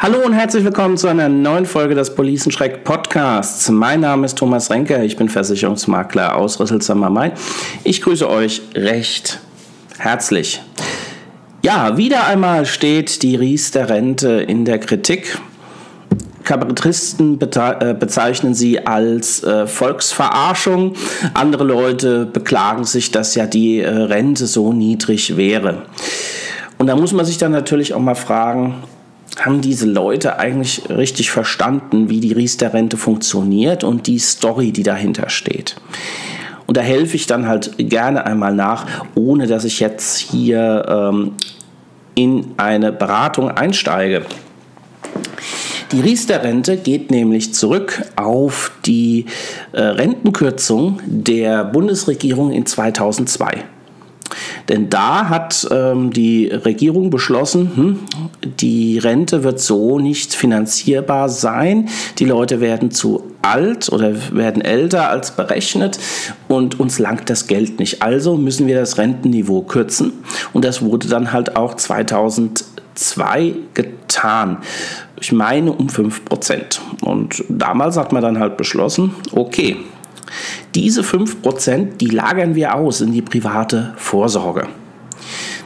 Hallo und herzlich willkommen zu einer neuen Folge des Policenschreck Podcasts. Mein Name ist Thomas Renke, ich bin Versicherungsmakler aus Rüsselsheim Main. Ich grüße euch recht herzlich. Ja, wieder einmal steht die Riester-Rente in der Kritik. Kabarettisten äh, bezeichnen sie als äh, Volksverarschung. Andere Leute beklagen sich, dass ja die äh, Rente so niedrig wäre. Und da muss man sich dann natürlich auch mal fragen, haben diese Leute eigentlich richtig verstanden, wie die Riester-Rente funktioniert und die Story, die dahinter steht? Und da helfe ich dann halt gerne einmal nach, ohne dass ich jetzt hier ähm, in eine Beratung einsteige. Die Riester-Rente geht nämlich zurück auf die äh, Rentenkürzung der Bundesregierung in 2002. Denn da hat ähm, die Regierung beschlossen, hm, die Rente wird so nicht finanzierbar sein. Die Leute werden zu alt oder werden älter als berechnet und uns langt das Geld nicht. Also müssen wir das Rentenniveau kürzen. Und das wurde dann halt auch 2002 getan. Ich meine um 5%. Und damals hat man dann halt beschlossen, okay, diese 5%, die lagern wir aus in die private Vorsorge.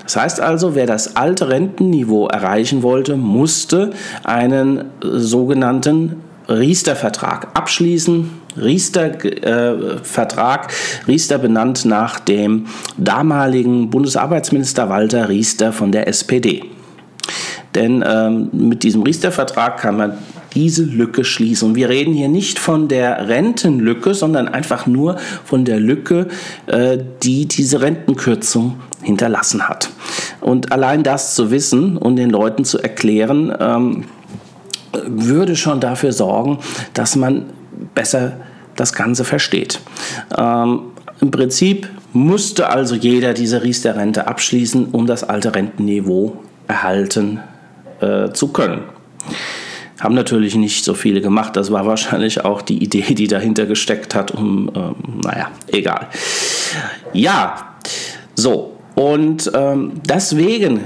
Das heißt also, wer das alte Rentenniveau erreichen wollte, musste einen sogenannten Riester-Vertrag abschließen. Riester-Vertrag, äh, Riester benannt nach dem damaligen Bundesarbeitsminister Walter Riester von der SPD. Denn ähm, mit diesem Riester-Vertrag kann man diese Lücke schließen. Und wir reden hier nicht von der Rentenlücke, sondern einfach nur von der Lücke, äh, die diese Rentenkürzung hinterlassen hat. Und allein das zu wissen und den Leuten zu erklären, ähm, würde schon dafür sorgen, dass man besser das Ganze versteht. Ähm, Im Prinzip musste also jeder diese Riester-Rente abschließen, um das alte Rentenniveau erhalten äh, zu können. Haben natürlich nicht so viele gemacht. Das war wahrscheinlich auch die Idee, die dahinter gesteckt hat. Um, ähm, naja, egal. Ja, so. Und ähm, deswegen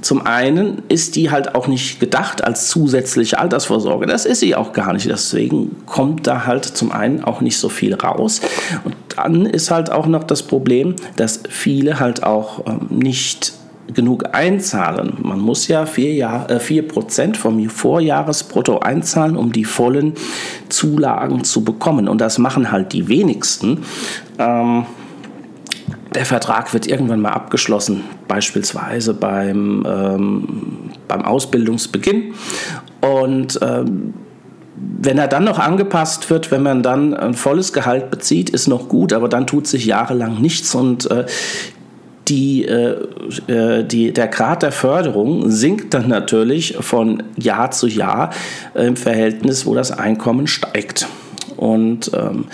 zum einen ist die halt auch nicht gedacht als zusätzliche Altersvorsorge. Das ist sie auch gar nicht. Deswegen kommt da halt zum einen auch nicht so viel raus. Und dann ist halt auch noch das Problem, dass viele halt auch ähm, nicht genug einzahlen. Man muss ja 4, Jahr, äh, 4 vom Vorjahresbrutto einzahlen, um die vollen Zulagen zu bekommen. Und das machen halt die wenigsten. Ähm, der Vertrag wird irgendwann mal abgeschlossen, beispielsweise beim, ähm, beim Ausbildungsbeginn. Und ähm, wenn er dann noch angepasst wird, wenn man dann ein volles Gehalt bezieht, ist noch gut, aber dann tut sich jahrelang nichts und äh, die, äh, äh, die, der Grad der Förderung sinkt dann natürlich von Jahr zu Jahr im Verhältnis, wo das Einkommen steigt. Und ähm,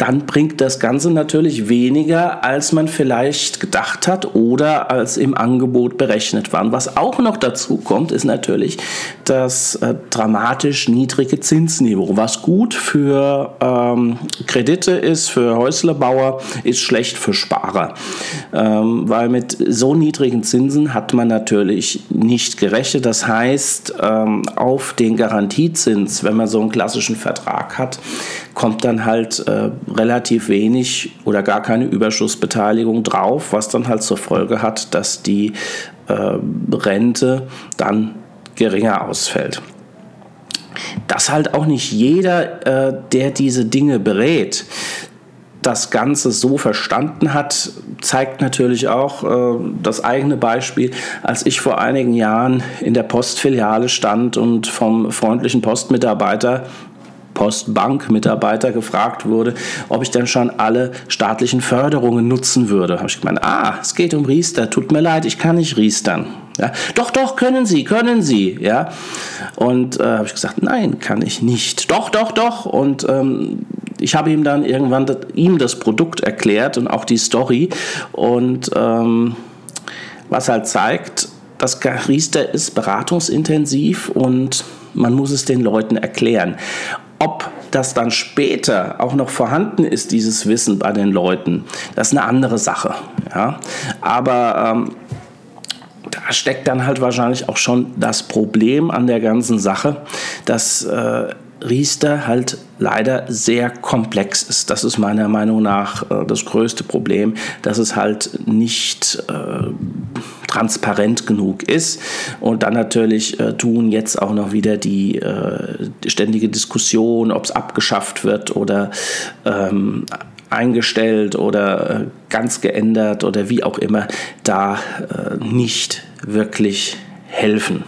dann bringt das Ganze natürlich weniger, als man vielleicht gedacht hat oder als im Angebot berechnet war. Und was auch noch dazu kommt, ist natürlich das äh, dramatisch niedrige Zinsniveau. Was gut für ähm, Kredite ist, für Häuslebauer, ist schlecht für Sparer. Ähm, weil mit so niedrigen Zinsen hat man natürlich nicht gerechnet. Das heißt, ähm, auf den Garantiezins, wenn man so einen klassischen Vertrag hat, kommt dann halt äh, relativ wenig oder gar keine Überschussbeteiligung drauf, was dann halt zur Folge hat, dass die äh, Rente dann geringer ausfällt. Dass halt auch nicht jeder, äh, der diese Dinge berät, das Ganze so verstanden hat, zeigt natürlich auch äh, das eigene Beispiel. Als ich vor einigen Jahren in der Postfiliale stand und vom freundlichen Postmitarbeiter Postbank-Mitarbeiter gefragt wurde, ob ich denn schon alle staatlichen Förderungen nutzen würde. Habe ich gemeint, ah, es geht um Riester, tut mir leid, ich kann nicht riestern. Ja, doch, doch, können Sie, können Sie. Ja, und äh, habe ich gesagt, nein, kann ich nicht. Doch, doch, doch. Und ähm, ich habe ihm dann irgendwann das, ihm das Produkt erklärt und auch die Story. Und ähm, was halt zeigt, das Riester ist beratungsintensiv und man muss es den Leuten erklären. Ob das dann später auch noch vorhanden ist, dieses Wissen bei den Leuten, das ist eine andere Sache. Ja? Aber ähm, da steckt dann halt wahrscheinlich auch schon das Problem an der ganzen Sache, dass äh, Riester halt leider sehr komplex ist. Das ist meiner Meinung nach äh, das größte Problem, dass es halt nicht äh, transparent genug ist. Und dann natürlich äh, tun jetzt auch noch wieder die, äh, ständige Diskussion, ob es abgeschafft wird oder ähm, eingestellt oder äh, ganz geändert oder wie auch immer, da äh, nicht wirklich helfen.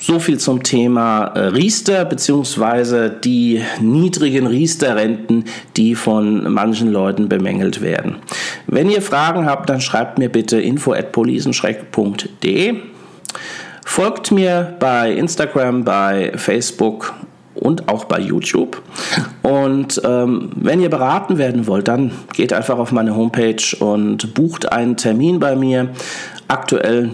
So viel zum Thema äh, Riester bzw. die niedrigen Riester-Renten, die von manchen Leuten bemängelt werden. Wenn ihr Fragen habt, dann schreibt mir bitte info@polisenschreck.de. Folgt mir bei Instagram, bei Facebook und auch bei YouTube. Und ähm, wenn ihr beraten werden wollt, dann geht einfach auf meine Homepage und bucht einen Termin bei mir. Aktuell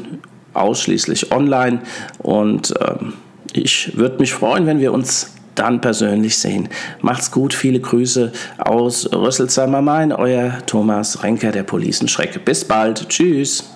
ausschließlich online. Und ähm, ich würde mich freuen, wenn wir uns dann persönlich sehen. Macht's gut, viele Grüße aus Rüsselsheimer Main, euer Thomas Renker der Policenschreck. Bis bald, tschüss.